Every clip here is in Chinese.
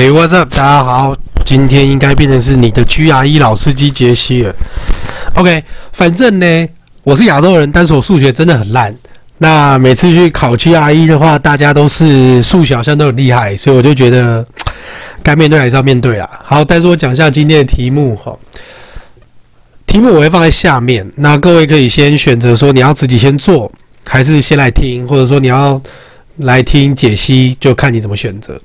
Hey, what's up？大家好，今天应该变成是你的 GRE 老司机杰西了。OK，反正呢，我是亚洲人，但是我数学真的很烂。那每次去考 GRE 的话，大家都是数学好像都很厉害，所以我就觉得该面对还是要面对啦。好，但是我讲一下今天的题目哈。题目我会放在下面，那各位可以先选择说你要自己先做，还是先来听，或者说你要。来听解析，就看你怎么选择。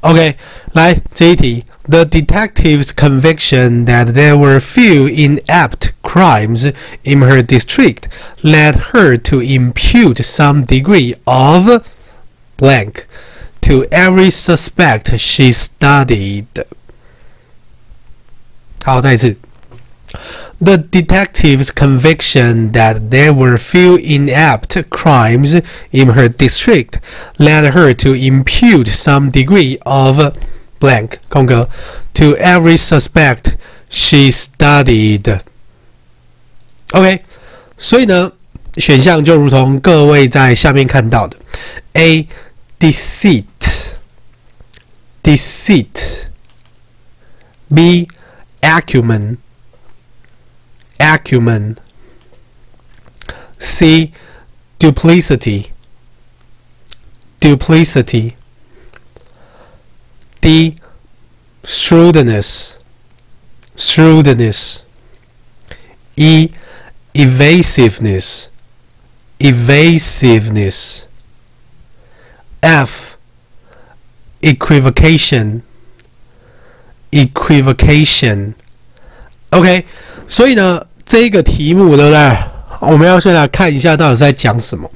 OK，来这一题：The detective's conviction that there were few inept crimes in her district led her to impute some degree of blank to every suspect she studied。好，再一次。 The detective's conviction that there were few inept crimes in her district led her to impute some degree of blank 空格 to every suspect she studied. OK，所以呢，选项就如同各位在下面看到的：A. deceit, deceit. B. acumen Acumen. C. Duplicity. Duplicity. D. Shrewdness. Shrewdness. E. Evasiveness. Evasiveness. F. Equivocation. Equivocation. OK。所以呢，这个题目对不对？我们要先来看一下到底在讲什么。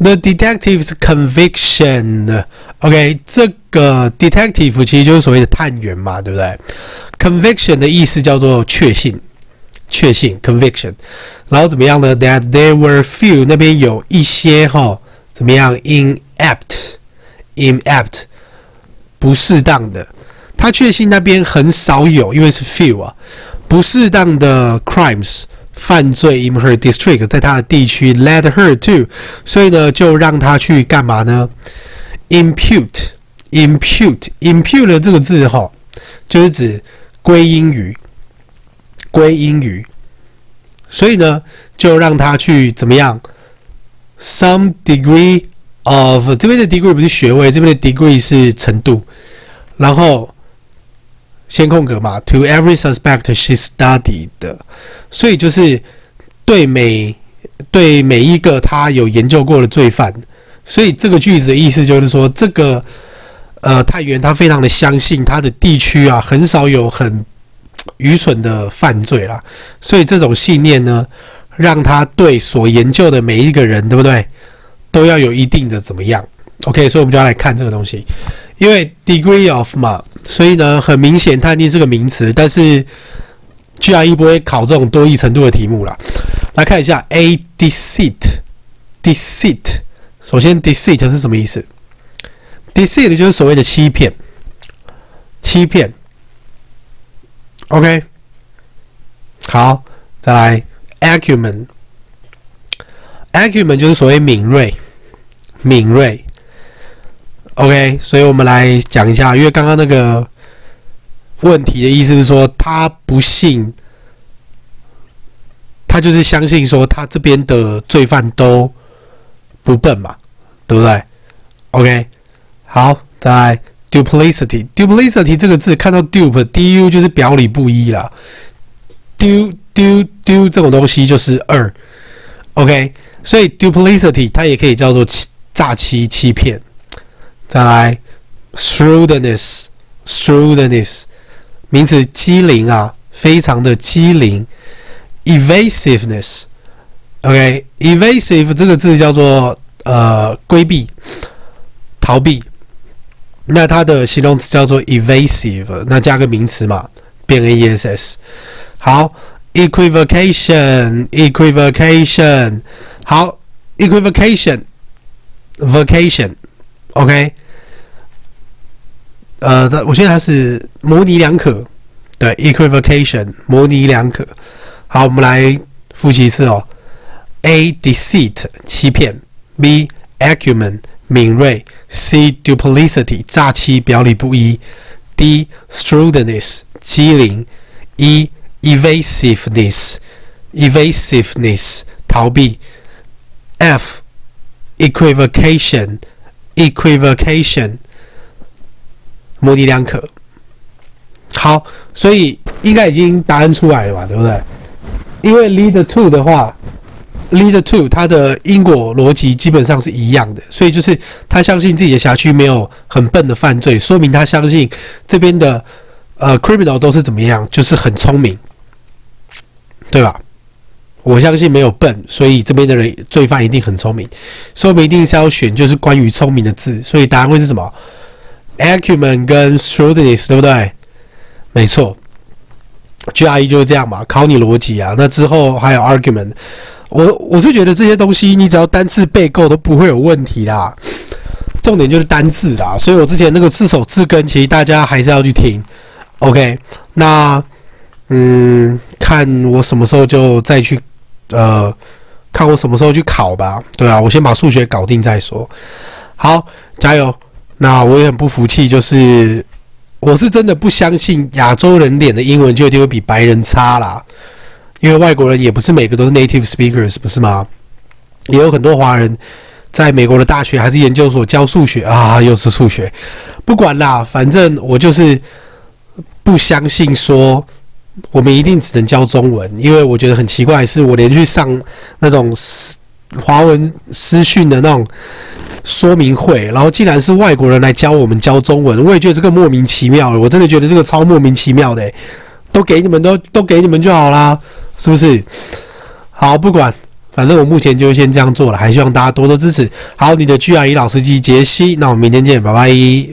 The detective's conviction，OK，这个 detective 其实就是所谓的探员嘛，对不对？Conviction 的意思叫做确信，确信 conviction。然后怎么样呢？That there were few 那边有一些哈，怎么样？Inept，inept 不适当的。他确信那边很少有，因为是 few 啊。不适当的 crimes 犯罪 in her district 在她的地区 led her to，所以呢就让她去干嘛呢？impute impute impute 这个字哈，就是指归因于归因于，所以呢就让她去怎么样？some degree of 这边的 degree 不是学位，这边的 degree 是程度，然后。先空格嘛，to every suspect she studied，所以就是对每对每一个他有研究过的罪犯，所以这个句子的意思就是说，这个呃探员他非常的相信他的地区啊，很少有很愚蠢的犯罪啦，所以这种信念呢，让他对所研究的每一个人，对不对，都要有一定的怎么样？OK，所以我们就要来看这个东西。因为 degree of 嘛，所以呢，很明显它一定是个名词，但是 GRE 不会考这种多义程度的题目啦。来看一下 A deceit，deceit，首先 deceit 是什么意思？deceit 就是所谓的欺骗，欺骗。OK，好，再来 acumen，acumen 就是所谓敏锐，敏锐。OK，所以我们来讲一下，因为刚刚那个问题的意思是说，他不信，他就是相信说，他这边的罪犯都不笨嘛，对不对？OK，好，再来 duplicity，duplicity 这个字看到 dupe，du 就是表里不一啦，du du du 这种东西就是二，OK，所以 duplicity 它也可以叫做欺诈欺欺骗。再来，shrewdness，shrewdness，名词机灵啊，非常的机灵。evasiveness，OK，evasive 这个字叫做呃规避、逃避，那它的形容词叫做 evasive，那加个名词嘛，变 ess。好，equivocation，equivocation，好，equivocation，vacation，OK。呃，我现在还是模棱两可，对，equivocation，模棱两可。好，我们来复习一次哦。A deceit 欺骗，B acumen 敏锐，C duplicity 诈欺表里不一 D shrewdness 机灵，E evasiveness evasiveness 逃避，F equivocation equivocation 模棱两可。好，所以应该已经答案出来了吧，对不对？因为 lead to 的话。Lead to 它的因果逻辑基本上是一样的，所以就是他相信自己的辖区没有很笨的犯罪，说明他相信这边的呃 criminal 都是怎么样，就是很聪明，对吧？我相信没有笨，所以这边的人罪犯一定很聪明，所以我们一定是要选就是关于聪明的字，所以答案会是什么？Acumen 跟 shrewdness 对不对？没错，GRE 就是这样嘛，考你逻辑啊。那之后还有 argument。我我是觉得这些东西你只要单字背够都不会有问题啦，重点就是单字啦。所以我之前那个字首字根，其实大家还是要去听。OK，那嗯，看我什么时候就再去呃，看我什么时候去考吧。对啊，我先把数学搞定再说。好，加油。那我也很不服气，就是我是真的不相信亚洲人脸的英文就一定会比白人差啦。因为外国人也不是每个都是 native speakers，不是吗？也有很多华人在美国的大学还是研究所教数学啊，又是数学。不管啦，反正我就是不相信说我们一定只能教中文，因为我觉得很奇怪，是我连去上那种华文师训的那种说明会，然后竟然是外国人来教我们教中文，我也觉得这个莫名其妙。我真的觉得这个超莫名其妙的，都给你们都都给你们就好啦。是不是？好，不管，反正我目前就先这样做了，还希望大家多多支持。好，你的 GRE 老司机杰西，那我们明天见，拜拜。